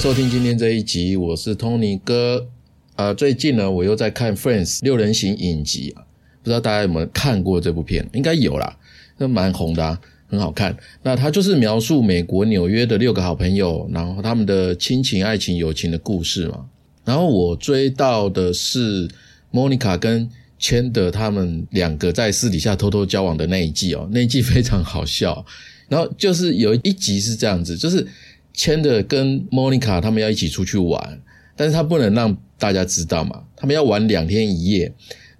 收听今天这一集，我是 Tony 哥。啊，最近呢，我又在看《Friends》六人行影集啊，不知道大家有没有看过这部片？应该有啦，那蛮红的，很好看。那它就是描述美国纽约的六个好朋友，然后他们的亲情、爱情、友情的故事嘛。然后我追到的是 Monica 跟 Chandler 他们两个在私底下偷偷交往的那一季哦，那一季非常好笑。然后就是有一集是这样子，就是。签的跟 Monica 他们要一起出去玩，但是他不能让大家知道嘛，他们要玩两天一夜。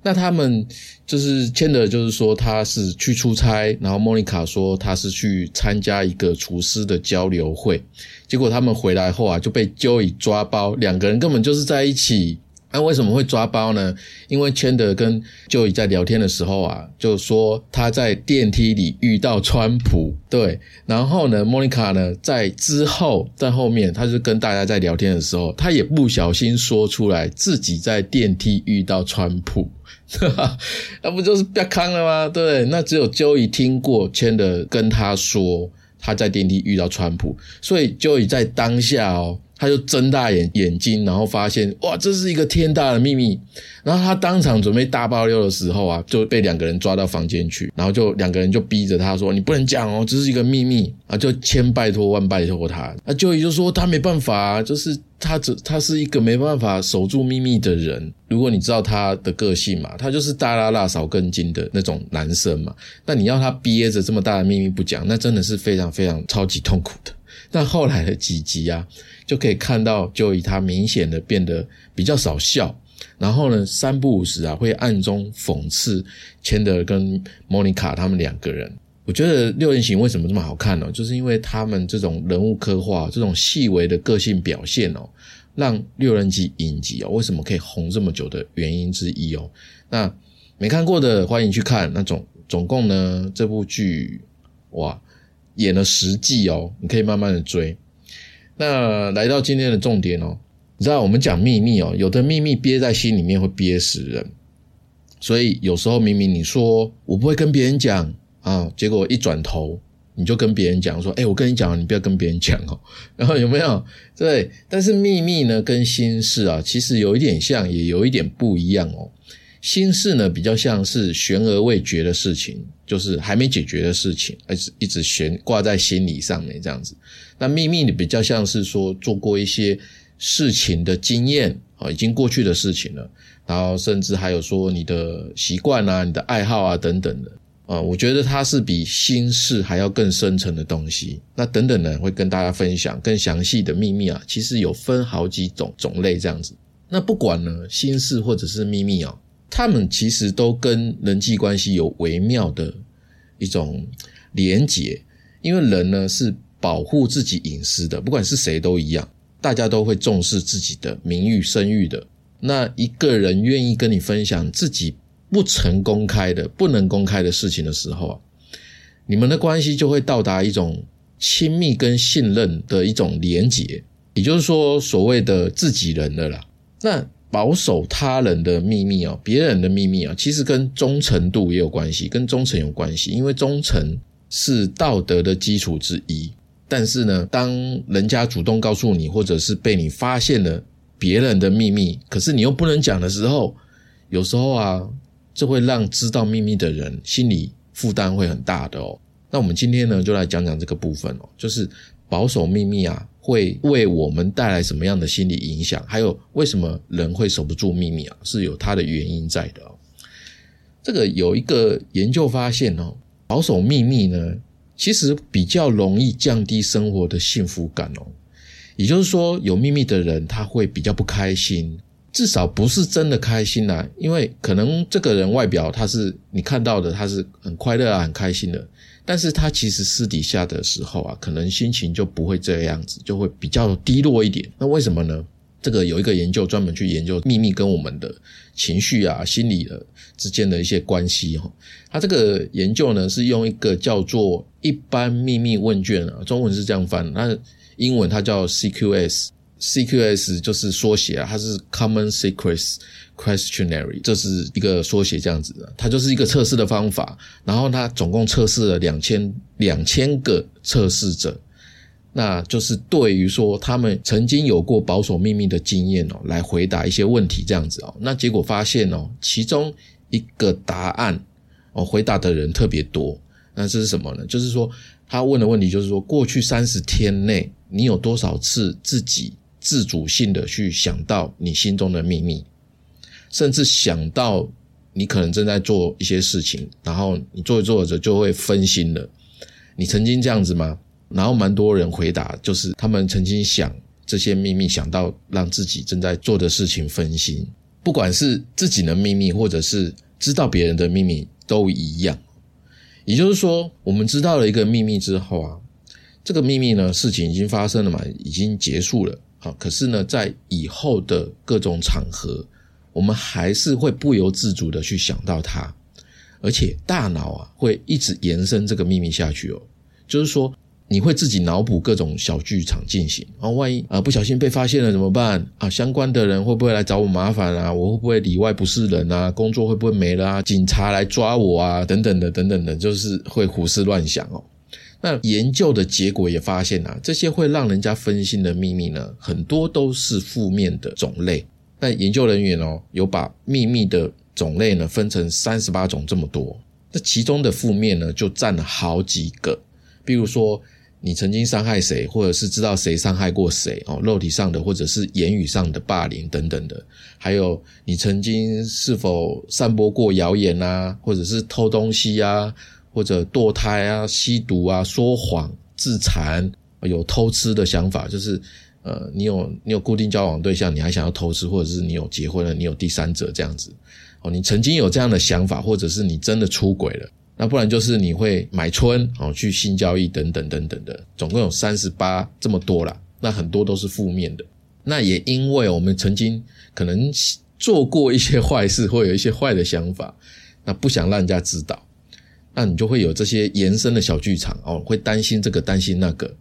那他们就是签的，就是说他是去出差，然后 Monica 说他是去参加一个厨师的交流会，结果他们回来后啊就被 Joey 抓包，两个人根本就是在一起。那为什么会抓包呢？因为千德跟就在聊天的时候啊，就说他在电梯里遇到川普，对，然后呢，莫妮卡呢在之后在后面，他就跟大家在聊天的时候，他也不小心说出来自己在电梯遇到川普，那不就是不要康了吗？对，那只有 Joey 听过千德跟他说他在电梯遇到川普，所以 Joey 在当下哦。他就睁大眼眼睛，然后发现哇，这是一个天大的秘密。然后他当场准备大爆料的时候啊，就被两个人抓到房间去，然后就两个人就逼着他说：“你不能讲哦，这是一个秘密啊！”就千拜托万拜托他。那就也就说他没办法，就是他只他是一个没办法守住秘密的人。如果你知道他的个性嘛，他就是大拉拉少根筋的那种男生嘛。那你要他憋着这么大的秘密不讲，那真的是非常非常超级痛苦的。但后来的几集啊，就可以看到，就以他明显的变得比较少笑，然后呢，三不五时啊，会暗中讽刺钱德跟莫妮卡他们两个人。我觉得六人行为什么这么好看呢？就是因为他们这种人物刻画，这种细微的个性表现哦，让六人集影集哦，为什么可以红这么久的原因之一哦。那没看过的欢迎去看。那总总共呢，这部剧哇。演了十季哦，你可以慢慢的追。那来到今天的重点哦，你知道我们讲秘密哦，有的秘密憋在心里面会憋死人，所以有时候明明你说我不会跟别人讲啊，结果一转头你就跟别人讲说，哎，我跟你讲，你不要跟别人讲哦。然后有没有？对，但是秘密呢跟心事啊，其实有一点像，也有一点不一样哦。心事呢，比较像是悬而未决的事情，就是还没解决的事情，而是一直悬挂在心理上面这样子。那秘密呢，比较像是说做过一些事情的经验啊，已经过去的事情了。然后甚至还有说你的习惯啊、你的爱好啊等等的啊，我觉得它是比心事还要更深层的东西。那等等呢，会跟大家分享更详细的秘密啊，其实有分好几种种类这样子。那不管呢，心事或者是秘密啊。他们其实都跟人际关系有微妙的一种连结，因为人呢是保护自己隐私的，不管是谁都一样，大家都会重视自己的名誉声誉的。那一个人愿意跟你分享自己不曾公开的、不能公开的事情的时候啊，你们的关系就会到达一种亲密跟信任的一种连结，也就是说，所谓的自己人的啦。那保守他人的秘密啊，别人的秘密啊，其实跟忠诚度也有关系，跟忠诚有关系，因为忠诚是道德的基础之一。但是呢，当人家主动告诉你，或者是被你发现了别人的秘密，可是你又不能讲的时候，有时候啊，这会让知道秘密的人心理负担会很大的哦。那我们今天呢，就来讲讲这个部分哦，就是保守秘密啊。会为我们带来什么样的心理影响？还有为什么人会守不住秘密啊？是有它的原因在的。这个有一个研究发现哦，保守秘密呢，其实比较容易降低生活的幸福感哦。也就是说，有秘密的人他会比较不开心，至少不是真的开心呐。因为可能这个人外表他是你看到的，他是很快乐啊，很开心的。但是他其实私底下的时候啊，可能心情就不会这样子，就会比较低落一点。那为什么呢？这个有一个研究专门去研究秘密跟我们的情绪啊、心理的之间的一些关系哈。他这个研究呢是用一个叫做一般秘密问卷啊，中文是这样翻，那英文它叫 CQS。CQS 就是缩写啊，它是 Common Secrets Questionnaire，这是一个缩写，这样子的，它就是一个测试的方法。然后它总共测试了两千两千个测试者，那就是对于说他们曾经有过保守秘密的经验哦，来回答一些问题这样子哦。那结果发现哦，其中一个答案哦，回答的人特别多。那这是什么呢？就是说他问的问题就是说，过去三十天内你有多少次自己自主性的去想到你心中的秘密，甚至想到。你可能正在做一些事情，然后你做着做着就会分心了。你曾经这样子吗？然后蛮多人回答，就是他们曾经想这些秘密，想到让自己正在做的事情分心。不管是自己的秘密，或者是知道别人的秘密，都一样。也就是说，我们知道了一个秘密之后啊，这个秘密呢，事情已经发生了嘛，已经结束了。好，可是呢，在以后的各种场合。我们还是会不由自主的去想到它，而且大脑啊会一直延伸这个秘密下去哦。就是说，你会自己脑补各种小剧场进行啊，万一啊不小心被发现了怎么办啊？相关的人会不会来找我麻烦啊？我会不会里外不是人啊？工作会不会没了啊？警察来抓我啊？等等的，等等的，就是会胡思乱想哦。那研究的结果也发现啊，这些会让人家分心的秘密呢，很多都是负面的种类。那研究人员哦，有把秘密的种类呢分成三十八种这么多，那其中的负面呢就占了好几个。比如说，你曾经伤害谁，或者是知道谁伤害过谁哦，肉体上的或者是言语上的霸凌等等的，还有你曾经是否散播过谣言啊，或者是偷东西啊，或者堕胎啊、吸毒啊、说谎、自残，有偷吃的想法，就是。呃，你有你有固定交往对象，你还想要偷吃，或者是你有结婚了，你有第三者这样子，哦，你曾经有这样的想法，或者是你真的出轨了，那不然就是你会买春，哦，去性交易等等等等的，总共有三十八这么多啦，那很多都是负面的。那也因为我们曾经可能做过一些坏事，或有一些坏的想法，那不想让人家知道，那你就会有这些延伸的小剧场哦，会担心这个担心那个。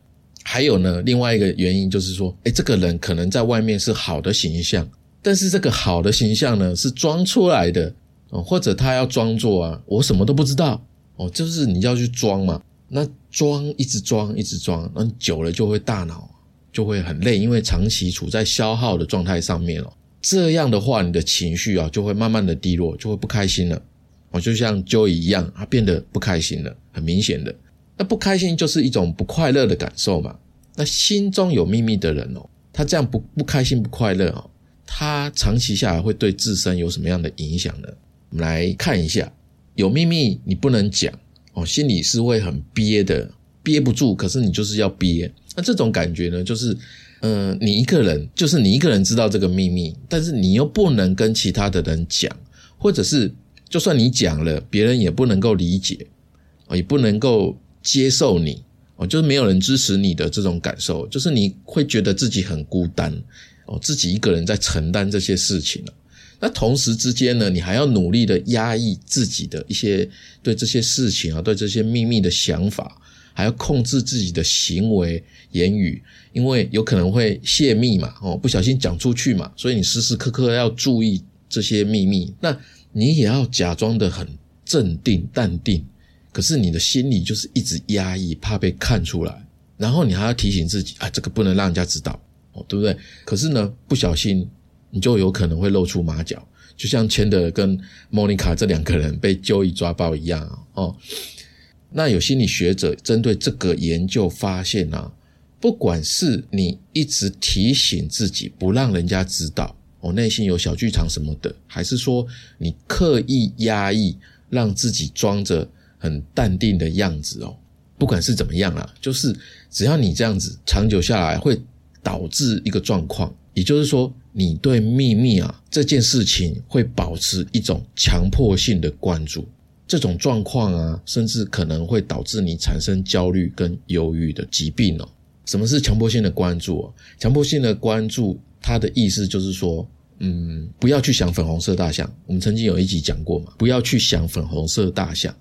还有呢，另外一个原因就是说，哎，这个人可能在外面是好的形象，但是这个好的形象呢是装出来的哦，或者他要装作啊，我什么都不知道哦，就是你要去装嘛，那装一直装一直装，那久了就会大脑就会很累，因为长期处在消耗的状态上面哦，这样的话你的情绪啊就会慢慢的低落，就会不开心了。哦，就像 Joey 一样，他变得不开心了，很明显的。那不开心就是一种不快乐的感受嘛？那心中有秘密的人哦，他这样不不开心不快乐哦，他长期下来会对自身有什么样的影响呢？我们来看一下，有秘密你不能讲哦，心里是会很憋的，憋不住，可是你就是要憋。那这种感觉呢，就是嗯，你一个人，就是你一个人知道这个秘密，但是你又不能跟其他的人讲，或者是就算你讲了，别人也不能够理解也不能够。接受你哦，就是没有人支持你的这种感受，就是你会觉得自己很孤单哦，自己一个人在承担这些事情那同时之间呢，你还要努力的压抑自己的一些对这些事情啊，对这些秘密的想法，还要控制自己的行为言语，因为有可能会泄密嘛哦，不小心讲出去嘛，所以你时时刻刻要注意这些秘密。那你也要假装的很镇定淡定。可是你的心里就是一直压抑，怕被看出来，然后你还要提醒自己啊，这个不能让人家知道，哦，对不对？可是呢，不小心你就有可能会露出马脚，就像钱德跟莫妮卡这两个人被揪一抓包一样哦。那有心理学者针对这个研究发现啊，不管是你一直提醒自己不让人家知道，我内心有小剧场什么的，还是说你刻意压抑，让自己装着。很淡定的样子哦，不管是怎么样啊，就是只要你这样子长久下来，会导致一个状况，也就是说，你对秘密啊这件事情会保持一种强迫性的关注，这种状况啊，甚至可能会导致你产生焦虑跟忧郁的疾病哦。什么是强迫性的关注？强迫性的关注，它的意思就是说，嗯，不要去想粉红色大象。我们曾经有一集讲过嘛，不要去想粉红色大象。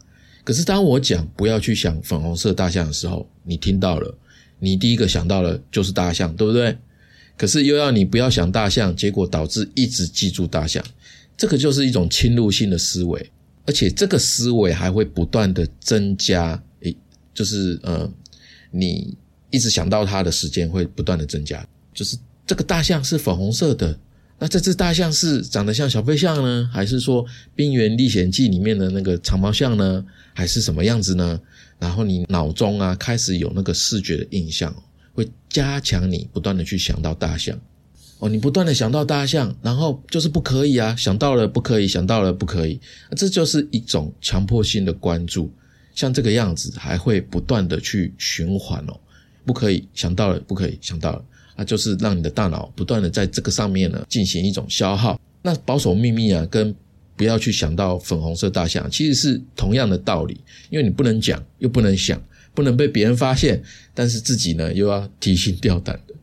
可是当我讲不要去想粉红色大象的时候，你听到了，你第一个想到的就是大象，对不对？可是又要你不要想大象，结果导致一直记住大象，这个就是一种侵入性的思维，而且这个思维还会不断的增加，诶，就是呃，你一直想到它的时间会不断的增加。就是这个大象是粉红色的，那这只大象是长得像小飞象呢，还是说《冰原历险记》里面的那个长毛象呢，还是什么样子呢？然后你脑中啊开始有那个视觉的印象，会加强你不断的去想到大象。哦，你不断的想到大象，然后就是不可以啊，想到了不可以，想到了不可以，这就是一种强迫性的关注，像这个样子还会不断的去循环哦，不可以想到了，不可以想到了，啊，就是让你的大脑不断的在这个上面呢进行一种消耗。那保守秘密啊，跟不要去想到粉红色大象，其实是同样的道理，因为你不能讲，又不能想，不能被别人发现，但是自己呢又要提心吊胆的。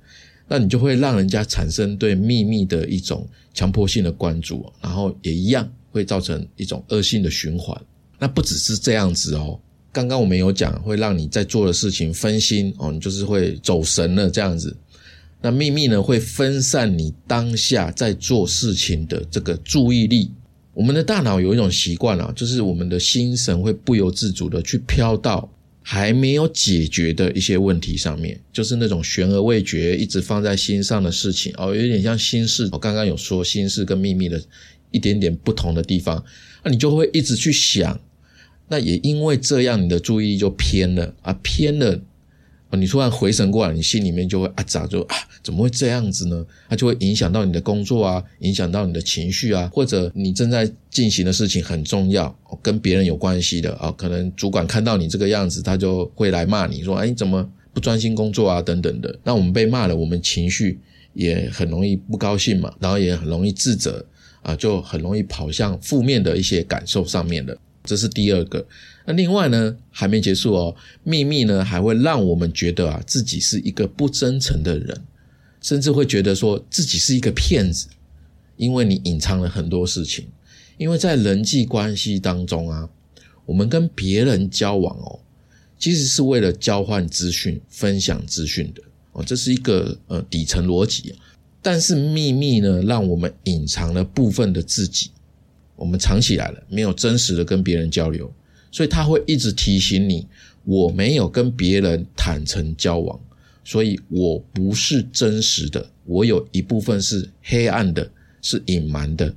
那你就会让人家产生对秘密的一种强迫性的关注，然后也一样会造成一种恶性的循环。那不只是这样子哦，刚刚我们有讲会让你在做的事情分心哦，你就是会走神了这样子。那秘密呢会分散你当下在做事情的这个注意力。我们的大脑有一种习惯啊，就是我们的心神会不由自主的去飘到。还没有解决的一些问题上面，就是那种悬而未决、一直放在心上的事情哦，有点像心事。我刚刚有说心事跟秘密的一点点不同的地方，那你就会一直去想，那也因为这样，你的注意力就偏了啊，偏了。你突然回神过来，你心里面就会啊咋就啊怎么会这样子呢？它就会影响到你的工作啊，影响到你的情绪啊，或者你正在进行的事情很重要，跟别人有关系的啊，可能主管看到你这个样子，他就会来骂你说，哎，你怎么不专心工作啊？等等的。那我们被骂了，我们情绪也很容易不高兴嘛，然后也很容易自责啊，就很容易跑向负面的一些感受上面的。这是第二个。那另外呢，还没结束哦。秘密呢，还会让我们觉得啊，自己是一个不真诚的人，甚至会觉得说自己是一个骗子，因为你隐藏了很多事情。因为在人际关系当中啊，我们跟别人交往哦，其实是为了交换资讯、分享资讯的哦，这是一个呃底层逻辑。但是秘密呢，让我们隐藏了部分的自己，我们藏起来了，没有真实的跟别人交流。所以他会一直提醒你，我没有跟别人坦诚交往，所以我不是真实的，我有一部分是黑暗的，是隐瞒的。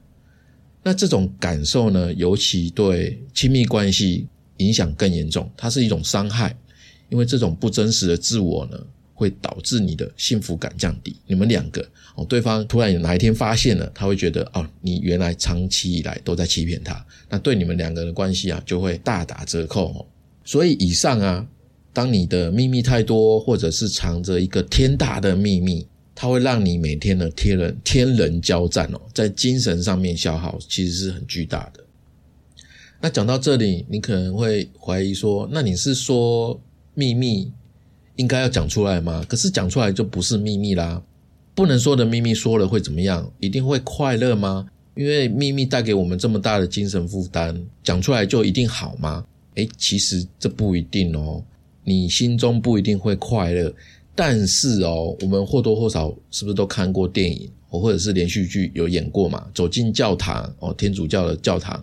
那这种感受呢，尤其对亲密关系影响更严重，它是一种伤害，因为这种不真实的自我呢。会导致你的幸福感降低。你们两个哦，对方突然有哪一天发现了，他会觉得哦，你原来长期以来都在欺骗他，那对你们两个人的关系啊，就会大打折扣哦。所以以上啊，当你的秘密太多，或者是藏着一个天大的秘密，它会让你每天的天人天人交战哦，在精神上面消耗其实是很巨大的。那讲到这里，你可能会怀疑说，那你是说秘密？应该要讲出来吗？可是讲出来就不是秘密啦，不能说的秘密说了会怎么样？一定会快乐吗？因为秘密带给我们这么大的精神负担，讲出来就一定好吗？诶，其实这不一定哦。你心中不一定会快乐，但是哦，我们或多或少是不是都看过电影，或者是连续剧有演过嘛？走进教堂哦，天主教的教堂。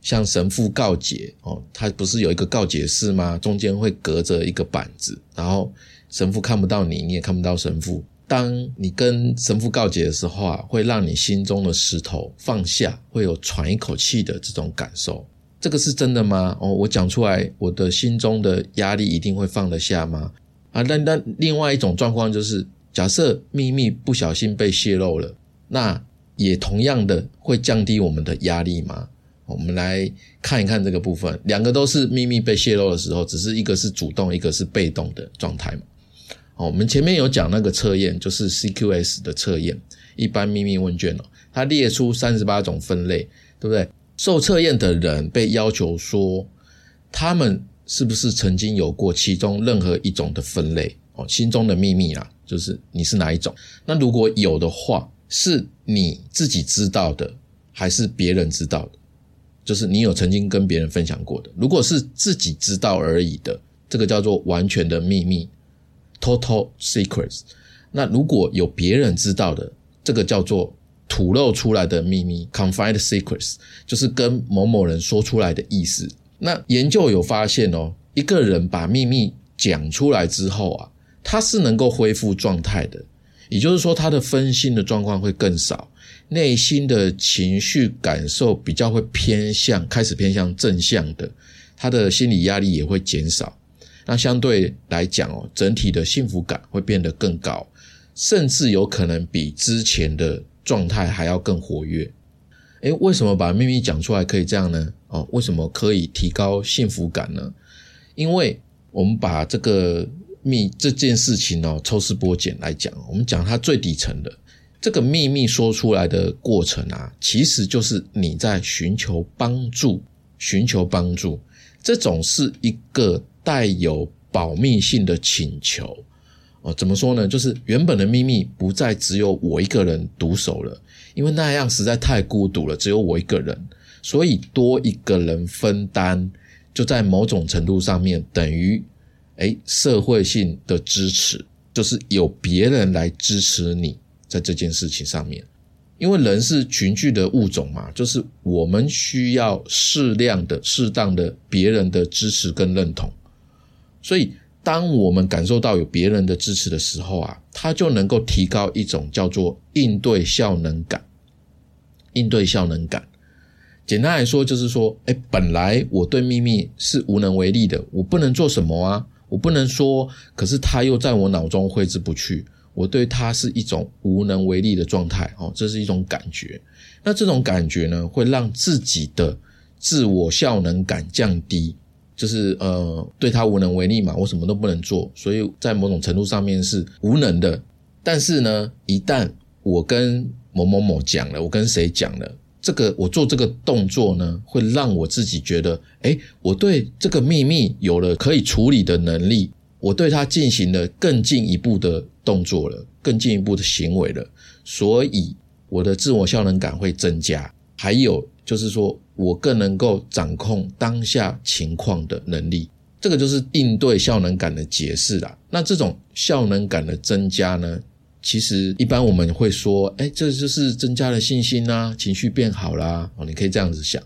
向神父告解哦，他不是有一个告解室吗？中间会隔着一个板子，然后神父看不到你，你也看不到神父。当你跟神父告解的时候啊，会让你心中的石头放下，会有喘一口气的这种感受。这个是真的吗？哦，我讲出来，我的心中的压力一定会放得下吗？啊，那那另外一种状况就是，假设秘密不小心被泄露了，那也同样的会降低我们的压力吗？我们来看一看这个部分，两个都是秘密被泄露的时候，只是一个是主动，一个是被动的状态嘛。哦，我们前面有讲那个测验，就是 CQS 的测验，一般秘密问卷哦，它列出三十八种分类，对不对？受测验的人被要求说，他们是不是曾经有过其中任何一种的分类？哦，心中的秘密啊，就是你是哪一种？那如果有的话，是你自己知道的，还是别人知道的？就是你有曾经跟别人分享过的，如果是自己知道而已的，这个叫做完全的秘密 （total secrets）。那如果有别人知道的，这个叫做吐露出来的秘密 （confided secrets），就是跟某某人说出来的意思。那研究有发现哦，一个人把秘密讲出来之后啊，他是能够恢复状态的，也就是说，他的分心的状况会更少，内心的情绪感受比较会偏向，开始偏向正向的，他的心理压力也会减少。那相对来讲哦，整体的幸福感会变得更高，甚至有可能比之前的状态还要更活跃。诶，为什么把秘密讲出来可以这样呢？哦，为什么可以提高幸福感呢？因为我们把这个秘这件事情哦抽丝剥茧来讲，我们讲它最底层的这个秘密说出来的过程啊，其实就是你在寻求帮助，寻求帮助，这种是一个带有保密性的请求哦。怎么说呢？就是原本的秘密不再只有我一个人独守了。因为那样实在太孤独了，只有我一个人，所以多一个人分担，就在某种程度上面等于，哎，社会性的支持，就是有别人来支持你在这件事情上面。因为人是群居的物种嘛，就是我们需要适量的、适当的别人的支持跟认同，所以当我们感受到有别人的支持的时候啊，它就能够提高一种叫做应对效能感。应对效能感，简单来说就是说，哎，本来我对秘密是无能为力的，我不能做什么啊，我不能说，可是他又在我脑中挥之不去，我对他是一种无能为力的状态，哦，这是一种感觉。那这种感觉呢，会让自己的自我效能感降低，就是呃，对他无能为力嘛，我什么都不能做，所以在某种程度上面是无能的。但是呢，一旦我跟某某某讲了，我跟谁讲了？这个我做这个动作呢，会让我自己觉得，哎，我对这个秘密有了可以处理的能力，我对它进行了更进一步的动作了，更进一步的行为了，所以我的自我效能感会增加。还有就是说我更能够掌控当下情况的能力，这个就是应对效能感的解释啦。那这种效能感的增加呢？其实一般我们会说，哎，这就是增加了信心啦，情绪变好啦。哦，你可以这样子想。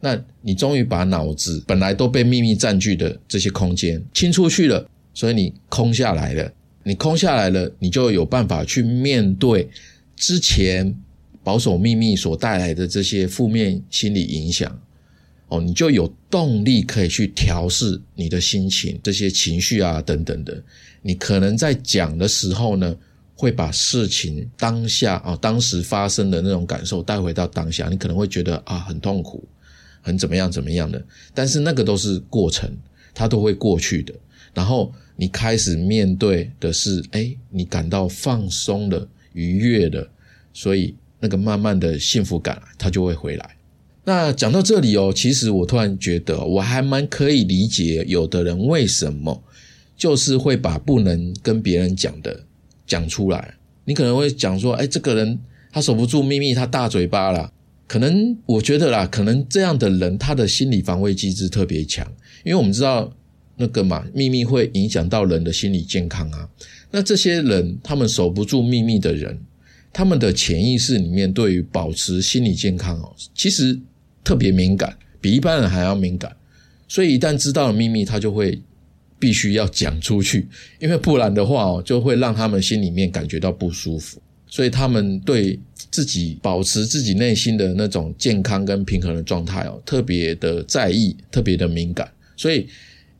那你终于把脑子本来都被秘密占据的这些空间清出去了，所以你空下来了。你空下来了，你就有办法去面对之前保守秘密所带来的这些负面心理影响。哦，你就有动力可以去调试你的心情、这些情绪啊等等的。你可能在讲的时候呢。会把事情当下啊，当时发生的那种感受带回到当下，你可能会觉得啊很痛苦，很怎么样怎么样的，但是那个都是过程，它都会过去的。然后你开始面对的是，哎，你感到放松的、愉悦的，所以那个慢慢的幸福感它就会回来。那讲到这里哦，其实我突然觉得我还蛮可以理解有的人为什么就是会把不能跟别人讲的。讲出来，你可能会讲说：“哎，这个人他守不住秘密，他大嘴巴了。”可能我觉得啦，可能这样的人他的心理防卫机制特别强，因为我们知道那个嘛，秘密会影响到人的心理健康啊。那这些人他们守不住秘密的人，他们的潜意识里面对于保持心理健康哦，其实特别敏感，比一般人还要敏感。所以一旦知道了秘密，他就会。必须要讲出去，因为不然的话哦，就会让他们心里面感觉到不舒服，所以他们对自己保持自己内心的那种健康跟平衡的状态哦，特别的在意，特别的敏感。所以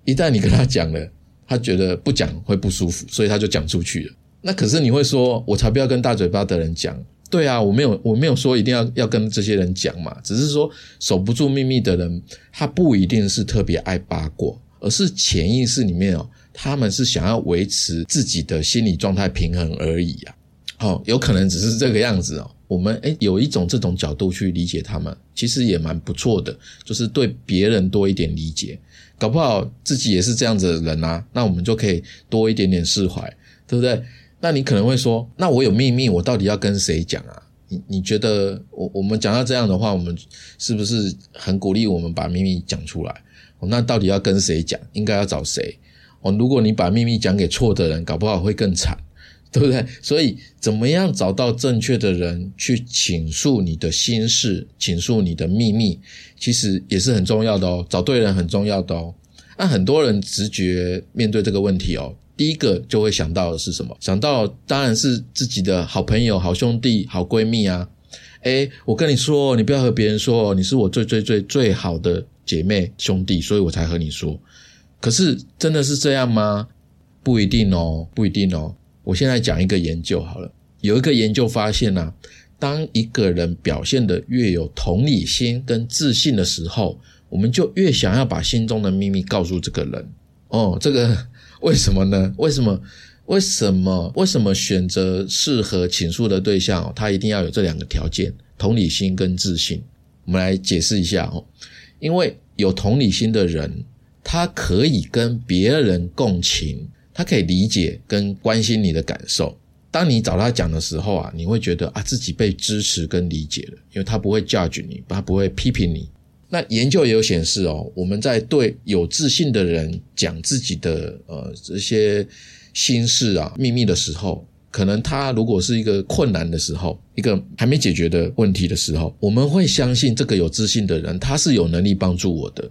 一旦你跟他讲了，他觉得不讲会不舒服，所以他就讲出去了。那可是你会说，我才不要跟大嘴巴的人讲。对啊，我没有，我没有说一定要要跟这些人讲嘛，只是说守不住秘密的人，他不一定是特别爱八卦。而是潜意识里面哦，他们是想要维持自己的心理状态平衡而已啊。哦，有可能只是这个样子哦。我们诶有一种这种角度去理解他们，其实也蛮不错的，就是对别人多一点理解，搞不好自己也是这样子的人啊。那我们就可以多一点点释怀，对不对？那你可能会说，那我有秘密，我到底要跟谁讲啊？你你觉得我我们讲到这样的话，我们是不是很鼓励我们把秘密讲出来？那到底要跟谁讲？应该要找谁？哦，如果你把秘密讲给错的人，搞不好会更惨，对不对？所以，怎么样找到正确的人去倾诉你的心事、倾诉你的秘密，其实也是很重要的哦。找对人很重要的哦。那很多人直觉面对这个问题哦，第一个就会想到的是什么？想到当然是自己的好朋友、好兄弟、好闺蜜啊。哎，我跟你说，你不要和别人说，你是我最最最最好的姐妹兄弟，所以我才和你说。可是真的是这样吗？不一定哦，不一定哦。我现在讲一个研究好了，有一个研究发现呢，当一个人表现的越有同理心跟自信的时候，我们就越想要把心中的秘密告诉这个人。哦，这个为什么呢？为什么？为什么？为什么选择适合倾诉的对象？他一定要有这两个条件：同理心跟自信。我们来解释一下哦。因为有同理心的人，他可以跟别人共情，他可以理解跟关心你的感受。当你找他讲的时候啊，你会觉得啊自己被支持跟理解了，因为他不会 judge 你，他不会批评你。那研究也有显示哦，我们在对有自信的人讲自己的呃这些。心事啊，秘密的时候，可能他如果是一个困难的时候，一个还没解决的问题的时候，我们会相信这个有自信的人，他是有能力帮助我的。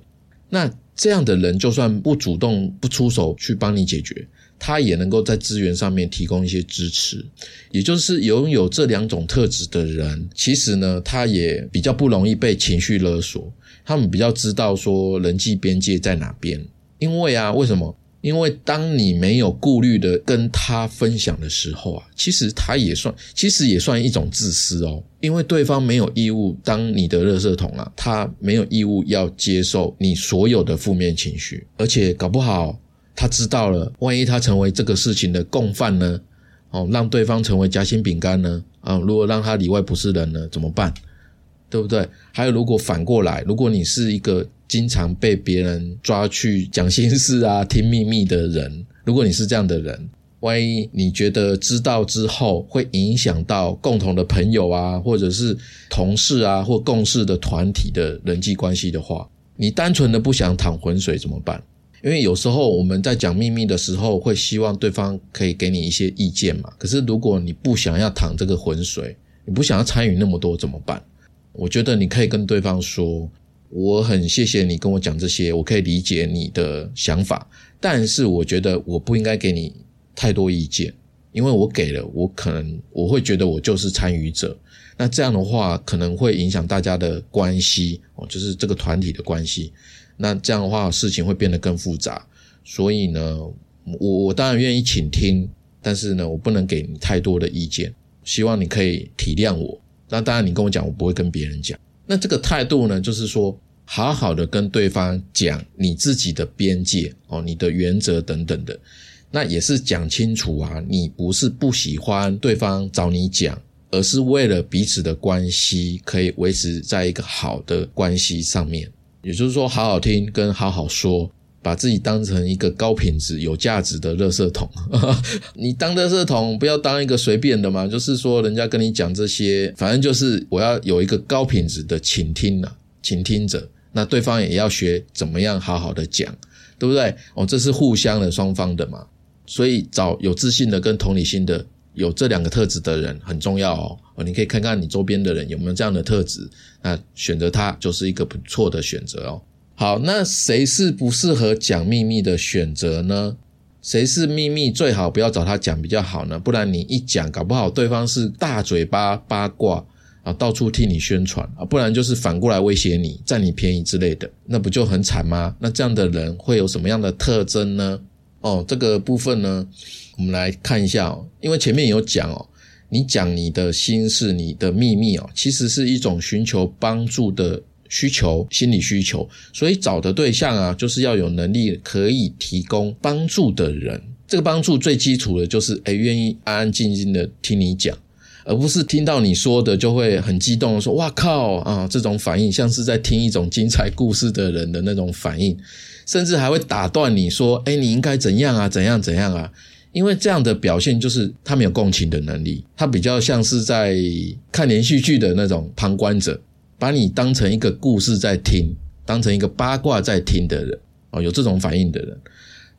那这样的人，就算不主动不出手去帮你解决，他也能够在资源上面提供一些支持。也就是拥有这两种特质的人，其实呢，他也比较不容易被情绪勒索，他们比较知道说人际边界在哪边。因为啊，为什么？因为当你没有顾虑的跟他分享的时候啊，其实他也算，其实也算一种自私哦。因为对方没有义务当你的垃圾桶啊，他没有义务要接受你所有的负面情绪，而且搞不好他知道了，万一他成为这个事情的共犯呢？哦，让对方成为夹心饼干呢？啊，如果让他里外不是人呢，怎么办？对不对？还有，如果反过来，如果你是一个经常被别人抓去讲心事啊、听秘密的人，如果你是这样的人，万一你觉得知道之后会影响到共同的朋友啊，或者是同事啊，或共事的团体的人际关系的话，你单纯的不想淌浑水怎么办？因为有时候我们在讲秘密的时候，会希望对方可以给你一些意见嘛。可是如果你不想要淌这个浑水，你不想要参与那么多怎么办？我觉得你可以跟对方说，我很谢谢你跟我讲这些，我可以理解你的想法，但是我觉得我不应该给你太多意见，因为我给了，我可能我会觉得我就是参与者，那这样的话可能会影响大家的关系哦，就是这个团体的关系，那这样的话事情会变得更复杂，所以呢，我我当然愿意倾听，但是呢，我不能给你太多的意见，希望你可以体谅我。那当然，你跟我讲，我不会跟别人讲。那这个态度呢，就是说，好好的跟对方讲你自己的边界哦，你的原则等等的。那也是讲清楚啊，你不是不喜欢对方找你讲，而是为了彼此的关系可以维持在一个好的关系上面。也就是说，好好听跟好好说。把自己当成一个高品质、有价值的垃圾桶，你当垃圾桶不要当一个随便的嘛。就是说，人家跟你讲这些，反正就是我要有一个高品质的倾听呐，倾听者。那对方也要学怎么样好好的讲，对不对？哦，这是互相的、双方的嘛。所以找有自信的跟同理心的，有这两个特质的人很重要哦。哦，你可以看看你周边的人有没有这样的特质，那选择他就是一个不错的选择哦。好，那谁是不适合讲秘密的选择呢？谁是秘密最好不要找他讲比较好呢？不然你一讲，搞不好对方是大嘴巴八卦啊，到处替你宣传啊，不然就是反过来威胁你，占你便宜之类的，那不就很惨吗？那这样的人会有什么样的特征呢？哦，这个部分呢，我们来看一下哦，因为前面有讲哦，你讲你的心事、你的秘密哦，其实是一种寻求帮助的。需求心理需求，所以找的对象啊，就是要有能力可以提供帮助的人。这个帮助最基础的就是，哎，愿意安安静静的听你讲，而不是听到你说的就会很激动说“哇靠啊”这种反应，像是在听一种精彩故事的人的那种反应，甚至还会打断你说“哎，你应该怎样啊，怎样怎样啊”，因为这样的表现就是他没有共情的能力，他比较像是在看连续剧的那种旁观者。把你当成一个故事在听，当成一个八卦在听的人哦，有这种反应的人。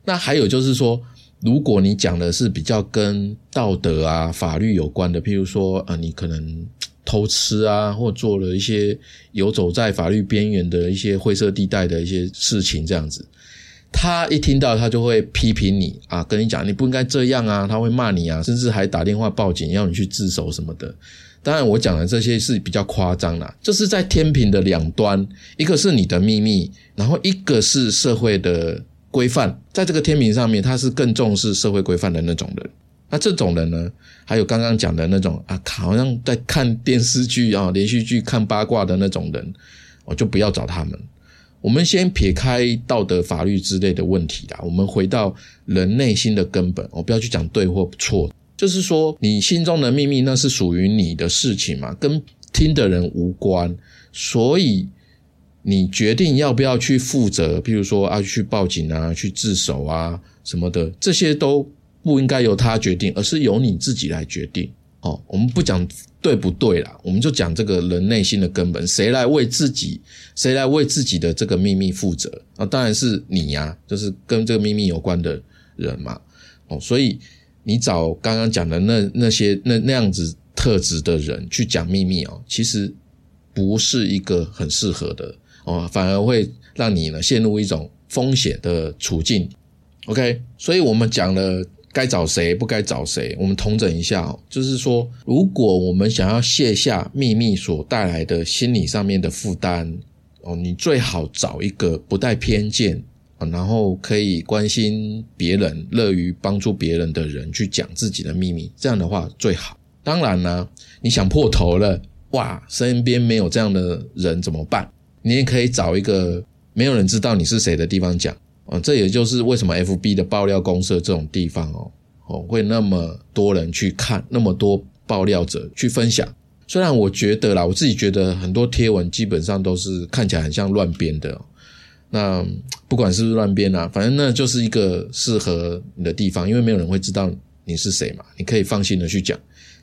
那还有就是说，如果你讲的是比较跟道德啊、法律有关的，譬如说啊，你可能偷吃啊，或做了一些游走在法律边缘的一些灰色地带的一些事情，这样子，他一听到他就会批评你啊，跟你讲你不应该这样啊，他会骂你啊，甚至还打电话报警要你去自首什么的。当然，我讲的这些是比较夸张啦，这是在天平的两端，一个是你的秘密，然后一个是社会的规范，在这个天平上面，他是更重视社会规范的那种人。那这种人呢，还有刚刚讲的那种啊，好像在看电视剧啊、连续剧看八卦的那种人，我就不要找他们。我们先撇开道德、法律之类的问题啦，我们回到人内心的根本。我不要去讲对或错，就是说你心中的秘密那是属于你的事情嘛，跟听的人无关。所以你决定要不要去负责，譬如说啊去报警啊、去自首啊什么的，这些都不应该由他决定，而是由你自己来决定。哦，我们不讲对不对啦，我们就讲这个人内心的根本，谁来为自己，谁来为自己的这个秘密负责啊？当然是你呀，就是跟这个秘密有关的人嘛。哦，所以你找刚刚讲的那那些那那样子特质的人去讲秘密哦，其实不是一个很适合的哦，反而会让你呢陷入一种风险的处境。OK，所以我们讲了。该找谁，不该找谁，我们统整一下哦。就是说，如果我们想要卸下秘密所带来的心理上面的负担哦，你最好找一个不带偏见然后可以关心别人、乐于帮助别人的人去讲自己的秘密。这样的话最好。当然呢，你想破头了，哇，身边没有这样的人怎么办？你也可以找一个没有人知道你是谁的地方讲。啊，这也就是为什么 F B 的爆料公社这种地方哦，哦会那么多人去看，那么多爆料者去分享。虽然我觉得啦，我自己觉得很多贴文基本上都是看起来很像乱编的。那不管是不是乱编啊，反正那就是一个适合你的地方，因为没有人会知道你是谁嘛，你可以放心的去讲。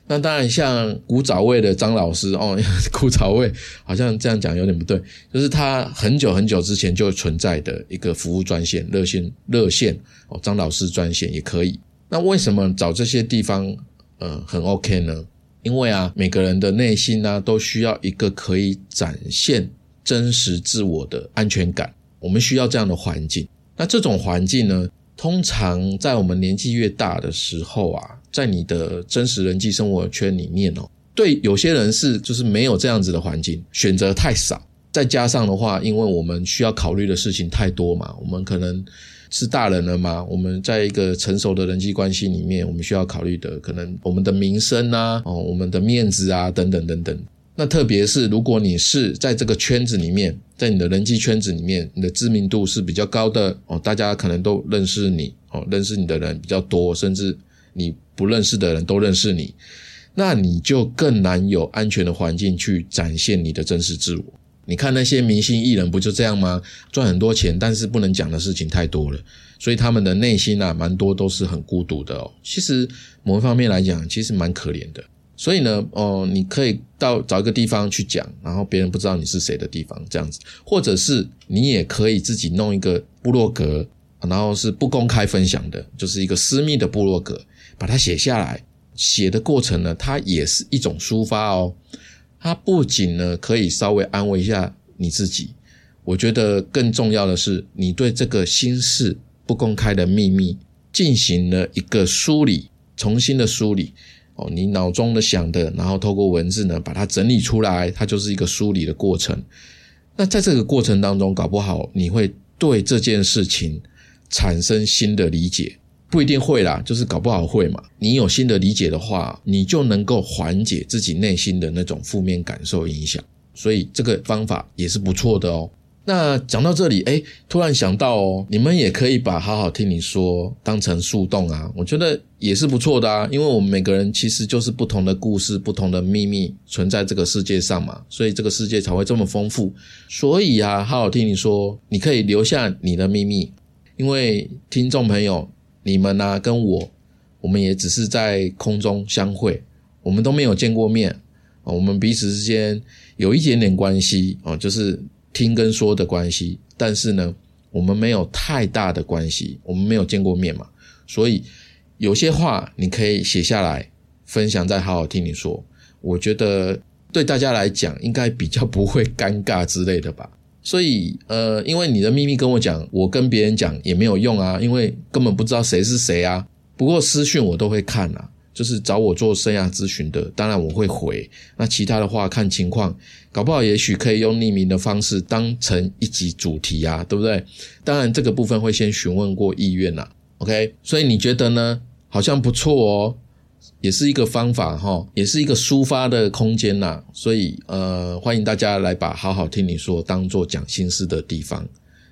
那当然，像古早味的张老师哦，古早味好像这样讲有点不对，就是他很久很久之前就存在的一个服务专线热线热线哦，张老师专线也可以。那为什么找这些地方呃很 OK 呢？因为啊，每个人的内心呢都需要一个可以展现真实自我的安全感，我们需要这样的环境。那这种环境呢，通常在我们年纪越大的时候啊。在你的真实人际生活圈里面哦，对有些人是就是没有这样子的环境，选择太少，再加上的话，因为我们需要考虑的事情太多嘛，我们可能是大人了嘛，我们在一个成熟的人际关系里面，我们需要考虑的可能我们的名声啊，哦，我们的面子啊，等等等等。那特别是如果你是在这个圈子里面，在你的人际圈子里面，你的知名度是比较高的哦，大家可能都认识你哦，认识你的人比较多，甚至。你不认识的人都认识你，那你就更难有安全的环境去展现你的真实自我。你看那些明星艺人不就这样吗？赚很多钱，但是不能讲的事情太多了，所以他们的内心啊，蛮多都是很孤独的哦。其实某一方面来讲，其实蛮可怜的。所以呢，哦，你可以到找一个地方去讲，然后别人不知道你是谁的地方，这样子，或者是你也可以自己弄一个部落格，然后是不公开分享的，就是一个私密的部落格。把它写下来，写的过程呢，它也是一种抒发哦。它不仅呢可以稍微安慰一下你自己，我觉得更重要的是，你对这个心事不公开的秘密进行了一个梳理，重新的梳理哦。你脑中的想的，然后透过文字呢把它整理出来，它就是一个梳理的过程。那在这个过程当中，搞不好你会对这件事情产生新的理解。不一定会啦，就是搞不好会嘛。你有新的理解的话，你就能够缓解自己内心的那种负面感受影响。所以这个方法也是不错的哦。那讲到这里，哎，突然想到哦，你们也可以把好好听你说当成树洞啊，我觉得也是不错的啊。因为我们每个人其实就是不同的故事、不同的秘密存在这个世界上嘛，所以这个世界才会这么丰富。所以啊，好好听你说，你可以留下你的秘密，因为听众朋友。你们呢？跟我，我们也只是在空中相会，我们都没有见过面。我们彼此之间有一点点关系啊，就是听跟说的关系。但是呢，我们没有太大的关系，我们没有见过面嘛。所以有些话你可以写下来分享，再好好听你说。我觉得对大家来讲，应该比较不会尴尬之类的吧。所以呃，因为你的秘密跟我讲，我跟别人讲也没有用啊，因为根本不知道谁是谁啊。不过私讯我都会看啊，就是找我做生涯咨询的，当然我会回。那其他的话看情况，搞不好也许可以用匿名的方式当成一集主题啊，对不对？当然这个部分会先询问过意愿啦。OK，所以你觉得呢？好像不错哦，也是一个方法哈，也是一个抒发的空间呐。所以呃，欢迎大家来把好好听你说当做讲心事的地方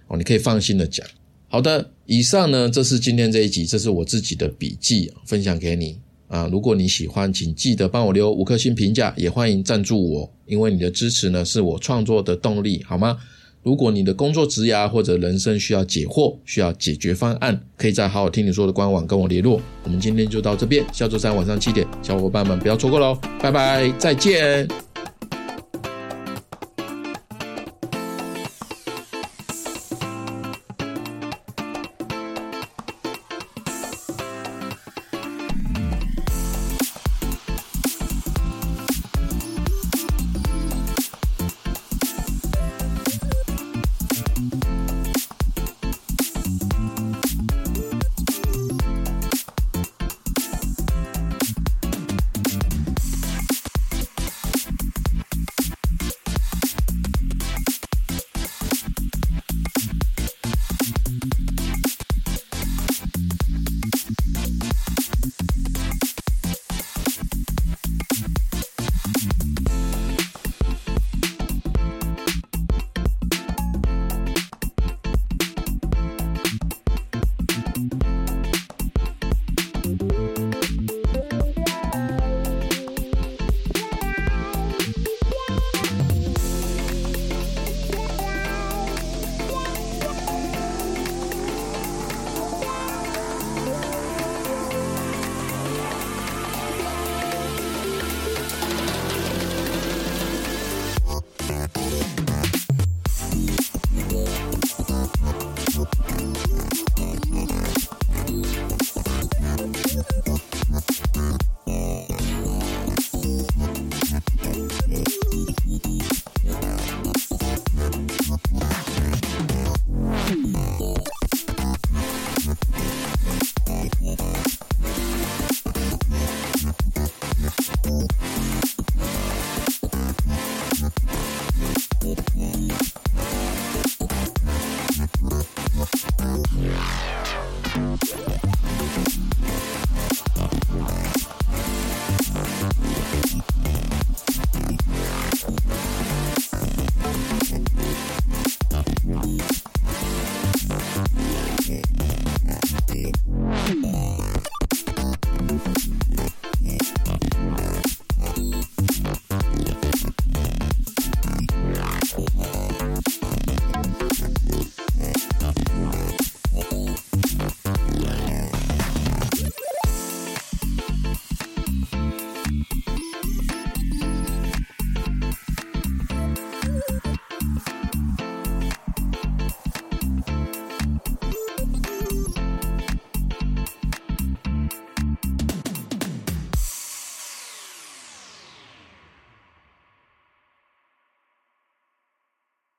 哦，你可以放心的讲。好的，以上呢，这是今天这一集，这是我自己的笔记，分享给你啊。如果你喜欢，请记得帮我留五颗星评价，也欢迎赞助我，因为你的支持呢，是我创作的动力，好吗？如果你的工作职涯或者人生需要解惑，需要解决方案，可以在好好听你说的官网跟我联络。我们今天就到这边，下周三晚上七点，小伙伴们不要错过喽，拜拜，再见。